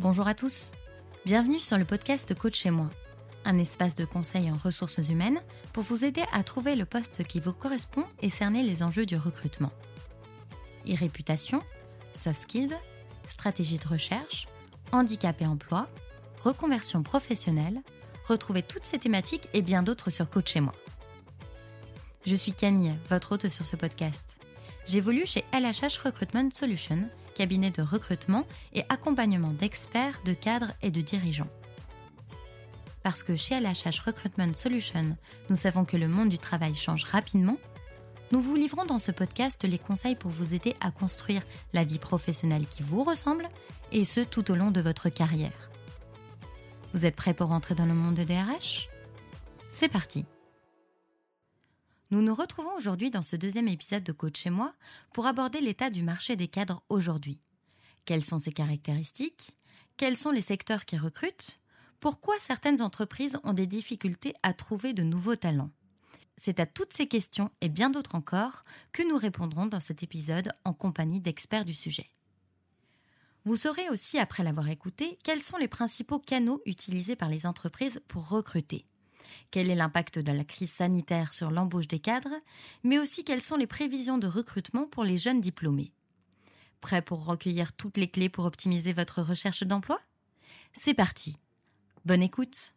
Bonjour à tous. Bienvenue sur le podcast Coach chez moi, un espace de conseil en ressources humaines pour vous aider à trouver le poste qui vous correspond et cerner les enjeux du recrutement. E-réputation, soft skills, stratégie de recherche, handicap et emploi, reconversion professionnelle, retrouvez toutes ces thématiques et bien d'autres sur Coach chez moi. Je suis Camille, votre hôte sur ce podcast. J'évolue chez LHH Recruitment Solutions cabinet de recrutement et accompagnement d'experts, de cadres et de dirigeants. Parce que chez LHH Recruitment Solutions, nous savons que le monde du travail change rapidement, nous vous livrons dans ce podcast les conseils pour vous aider à construire la vie professionnelle qui vous ressemble, et ce tout au long de votre carrière. Vous êtes prêt pour entrer dans le monde de DRH C'est parti nous nous retrouvons aujourd'hui dans ce deuxième épisode de Coach chez moi pour aborder l'état du marché des cadres aujourd'hui. Quelles sont ses caractéristiques? Quels sont les secteurs qui recrutent? Pourquoi certaines entreprises ont des difficultés à trouver de nouveaux talents? C'est à toutes ces questions et bien d'autres encore que nous répondrons dans cet épisode en compagnie d'experts du sujet. Vous saurez aussi, après l'avoir écouté, quels sont les principaux canaux utilisés par les entreprises pour recruter quel est l'impact de la crise sanitaire sur l'embauche des cadres, mais aussi quelles sont les prévisions de recrutement pour les jeunes diplômés? Prêt pour recueillir toutes les clés pour optimiser votre recherche d'emploi? C'est parti. Bonne écoute.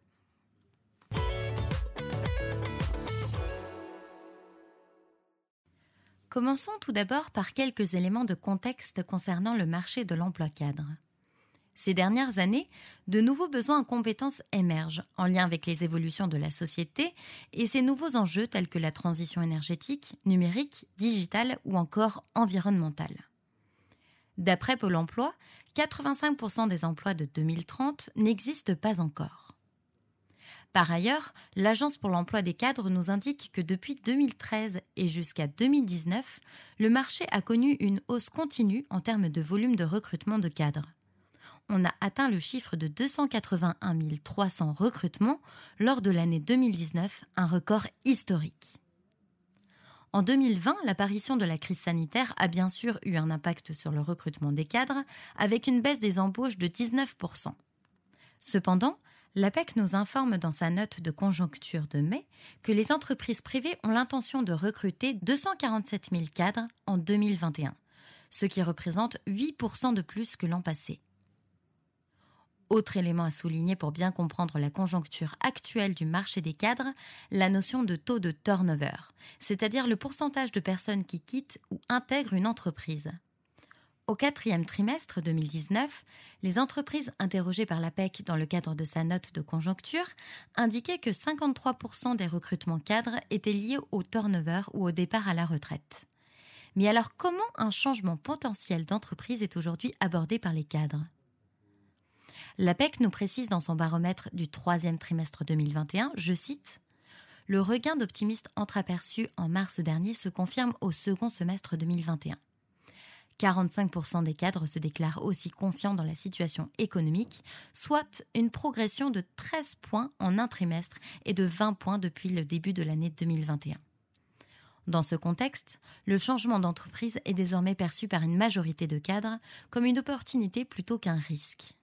Commençons tout d'abord par quelques éléments de contexte concernant le marché de l'emploi cadre. Ces dernières années, de nouveaux besoins en compétences émergent en lien avec les évolutions de la société et ces nouveaux enjeux tels que la transition énergétique, numérique, digitale ou encore environnementale. D'après Pôle Emploi, 85% des emplois de 2030 n'existent pas encore. Par ailleurs, l'Agence pour l'emploi des cadres nous indique que depuis 2013 et jusqu'à 2019, le marché a connu une hausse continue en termes de volume de recrutement de cadres on a atteint le chiffre de 281 300 recrutements lors de l'année 2019, un record historique. En 2020, l'apparition de la crise sanitaire a bien sûr eu un impact sur le recrutement des cadres, avec une baisse des embauches de 19%. Cependant, l'APEC nous informe dans sa note de conjoncture de mai que les entreprises privées ont l'intention de recruter 247 000 cadres en 2021, ce qui représente 8% de plus que l'an passé. Autre élément à souligner pour bien comprendre la conjoncture actuelle du marché des cadres, la notion de taux de turnover, c'est-à-dire le pourcentage de personnes qui quittent ou intègrent une entreprise. Au quatrième trimestre 2019, les entreprises interrogées par l'APEC dans le cadre de sa note de conjoncture indiquaient que 53% des recrutements cadres étaient liés au turnover ou au départ à la retraite. Mais alors comment un changement potentiel d'entreprise est aujourd'hui abordé par les cadres? L'APEC nous précise dans son baromètre du troisième trimestre 2021, je cite, Le regain d'optimisme entreaperçu en mars dernier se confirme au second semestre 2021. 45% des cadres se déclarent aussi confiants dans la situation économique, soit une progression de 13 points en un trimestre et de 20 points depuis le début de l'année 2021. Dans ce contexte, le changement d'entreprise est désormais perçu par une majorité de cadres comme une opportunité plutôt qu'un risque.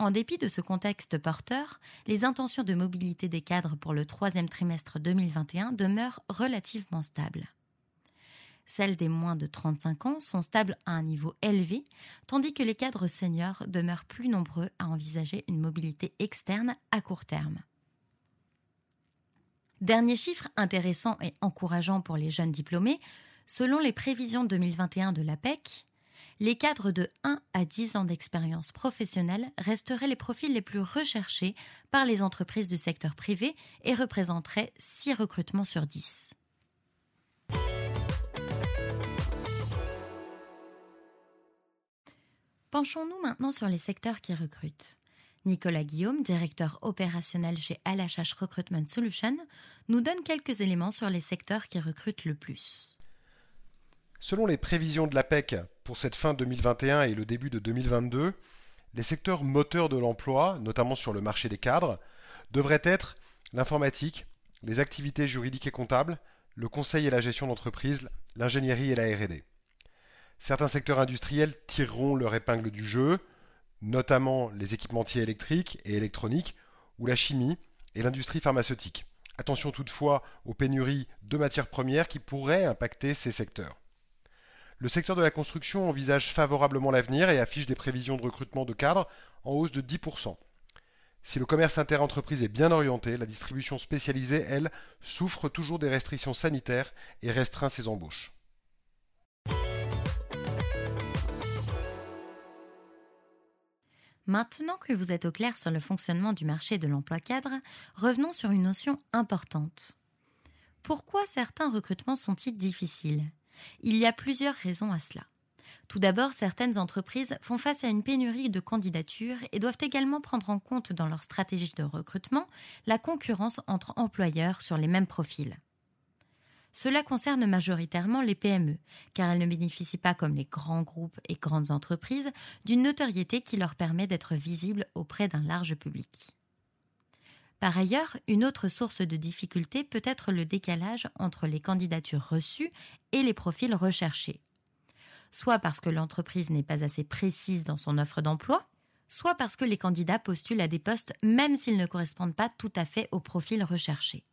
En dépit de ce contexte porteur, les intentions de mobilité des cadres pour le troisième trimestre 2021 demeurent relativement stables. Celles des moins de 35 ans sont stables à un niveau élevé, tandis que les cadres seniors demeurent plus nombreux à envisager une mobilité externe à court terme. Dernier chiffre intéressant et encourageant pour les jeunes diplômés, selon les prévisions 2021 de l'APEC, les cadres de 1 à 10 ans d'expérience professionnelle resteraient les profils les plus recherchés par les entreprises du secteur privé et représenteraient 6 recrutements sur 10. Penchons-nous maintenant sur les secteurs qui recrutent. Nicolas Guillaume, directeur opérationnel chez LHH Recruitment Solutions, nous donne quelques éléments sur les secteurs qui recrutent le plus. Selon les prévisions de l'APEC pour cette fin 2021 et le début de 2022, les secteurs moteurs de l'emploi, notamment sur le marché des cadres, devraient être l'informatique, les activités juridiques et comptables, le conseil et la gestion d'entreprise, l'ingénierie et la RD. Certains secteurs industriels tireront leur épingle du jeu, notamment les équipementiers électriques et électroniques, ou la chimie et l'industrie pharmaceutique. Attention toutefois aux pénuries de matières premières qui pourraient impacter ces secteurs. Le secteur de la construction envisage favorablement l'avenir et affiche des prévisions de recrutement de cadres en hausse de 10%. Si le commerce inter-entreprise est bien orienté, la distribution spécialisée, elle, souffre toujours des restrictions sanitaires et restreint ses embauches. Maintenant que vous êtes au clair sur le fonctionnement du marché de l'emploi cadre, revenons sur une notion importante. Pourquoi certains recrutements sont-ils difficiles? Il y a plusieurs raisons à cela. Tout d'abord, certaines entreprises font face à une pénurie de candidatures et doivent également prendre en compte dans leur stratégie de recrutement la concurrence entre employeurs sur les mêmes profils. Cela concerne majoritairement les PME, car elles ne bénéficient pas comme les grands groupes et grandes entreprises d'une notoriété qui leur permet d'être visibles auprès d'un large public. Par ailleurs, une autre source de difficulté peut être le décalage entre les candidatures reçues et les profils recherchés. Soit parce que l'entreprise n'est pas assez précise dans son offre d'emploi, soit parce que les candidats postulent à des postes même s'ils ne correspondent pas tout à fait au profil recherché.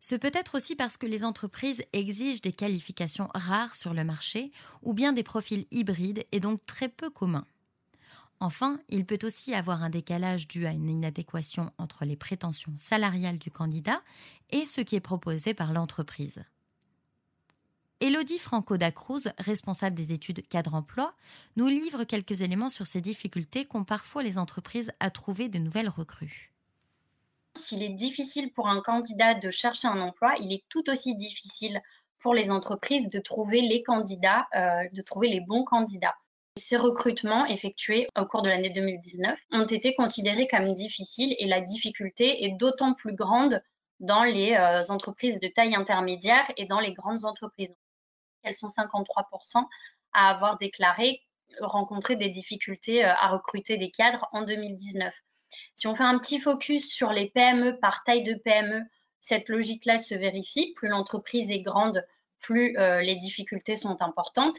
Ce peut être aussi parce que les entreprises exigent des qualifications rares sur le marché ou bien des profils hybrides et donc très peu communs. Enfin, il peut aussi avoir un décalage dû à une inadéquation entre les prétentions salariales du candidat et ce qui est proposé par l'entreprise. Elodie Franco Dacruz, responsable des études cadre emploi, nous livre quelques éléments sur ces difficultés qu'ont parfois les entreprises à trouver de nouvelles recrues s'il est difficile pour un candidat de chercher un emploi, il est tout aussi difficile pour les entreprises de trouver les candidats, euh, de trouver les bons candidats. Ces recrutements effectués au cours de l'année 2019 ont été considérés comme difficiles et la difficulté est d'autant plus grande dans les euh, entreprises de taille intermédiaire et dans les grandes entreprises. Elles sont 53% à avoir déclaré rencontrer des difficultés euh, à recruter des cadres en 2019. Si on fait un petit focus sur les PME par taille de PME, cette logique-là se vérifie. Plus l'entreprise est grande, plus euh, les difficultés sont importantes.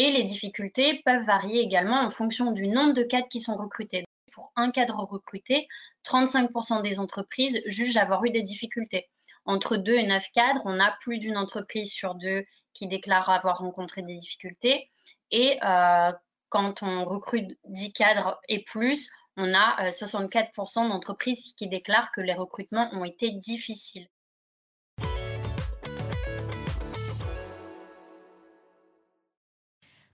Et les difficultés peuvent varier également en fonction du nombre de cadres qui sont recrutés. Pour un cadre recruté, 35% des entreprises jugent avoir eu des difficultés. Entre 2 et 9 cadres, on a plus d'une entreprise sur deux qui déclare avoir rencontré des difficultés. Et euh, quand on recrute 10 cadres et plus, on a 64% euh, d'entreprises qui déclarent que les recrutements ont été difficiles.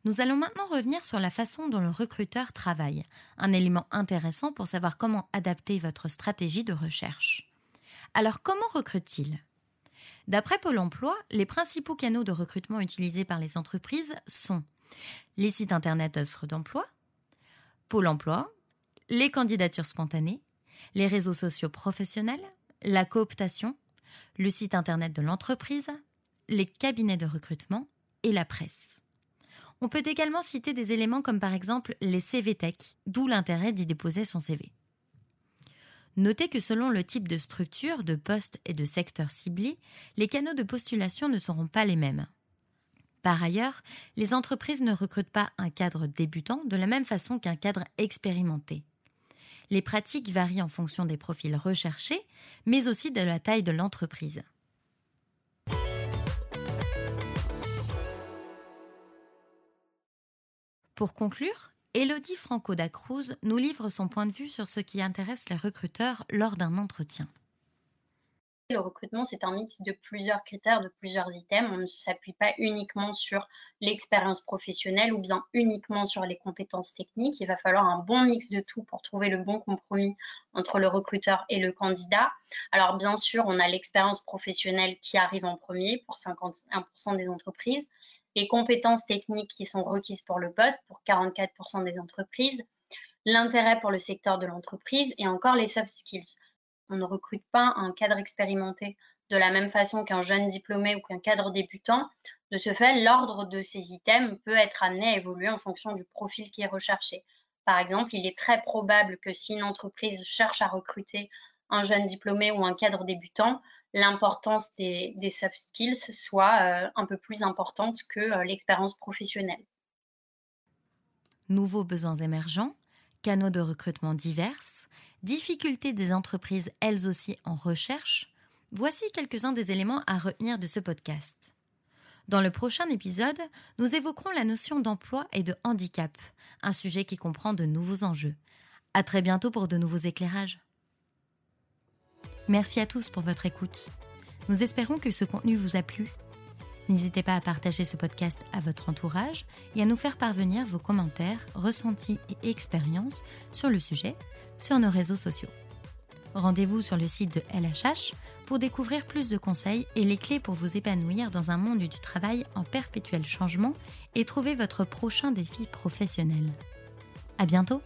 Nous allons maintenant revenir sur la façon dont le recruteur travaille, un élément intéressant pour savoir comment adapter votre stratégie de recherche. Alors comment recrute-t-il? D'après Pôle Emploi, les principaux canaux de recrutement utilisés par les entreprises sont les sites internet d'offres d'emploi, Pôle Emploi, les candidatures spontanées, les réseaux sociaux professionnels, la cooptation, le site internet de l'entreprise, les cabinets de recrutement et la presse. On peut également citer des éléments comme par exemple les CV Tech, d'où l'intérêt d'y déposer son CV. Notez que selon le type de structure, de poste et de secteur ciblé, les canaux de postulation ne seront pas les mêmes. Par ailleurs, les entreprises ne recrutent pas un cadre débutant de la même façon qu'un cadre expérimenté. Les pratiques varient en fonction des profils recherchés, mais aussi de la taille de l'entreprise. Pour conclure, Elodie Franco da Cruz nous livre son point de vue sur ce qui intéresse les recruteurs lors d'un entretien. Le recrutement, c'est un mix de plusieurs critères, de plusieurs items. On ne s'appuie pas uniquement sur l'expérience professionnelle ou bien uniquement sur les compétences techniques. Il va falloir un bon mix de tout pour trouver le bon compromis entre le recruteur et le candidat. Alors bien sûr, on a l'expérience professionnelle qui arrive en premier pour 51% des entreprises, les compétences techniques qui sont requises pour le poste pour 44% des entreprises, l'intérêt pour le secteur de l'entreprise et encore les soft skills on ne recrute pas un cadre expérimenté de la même façon qu'un jeune diplômé ou qu'un cadre débutant. De ce fait, l'ordre de ces items peut être amené à évoluer en fonction du profil qui est recherché. Par exemple, il est très probable que si une entreprise cherche à recruter un jeune diplômé ou un cadre débutant, l'importance des, soft skills soit euh, un peu plus importante que euh, l'expérience professionnelle. Nouveaux besoins émergents, canaux de recrutement divers, difficultés des entreprises elles aussi en recherche, voici quelques-uns des éléments à retenir de ce podcast. Dans le prochain épisode, nous évoquerons la notion d'emploi et de handicap, un sujet qui comprend de nouveaux enjeux. À très bientôt pour de nouveaux éclairages. Merci à tous pour votre écoute. Nous espérons que ce contenu vous a plu. N'hésitez pas à partager ce podcast à votre entourage et à nous faire parvenir vos commentaires, ressentis et expériences sur le sujet sur nos réseaux sociaux. Rendez-vous sur le site de LHH pour découvrir plus de conseils et les clés pour vous épanouir dans un monde du travail en perpétuel changement et trouver votre prochain défi professionnel. À bientôt!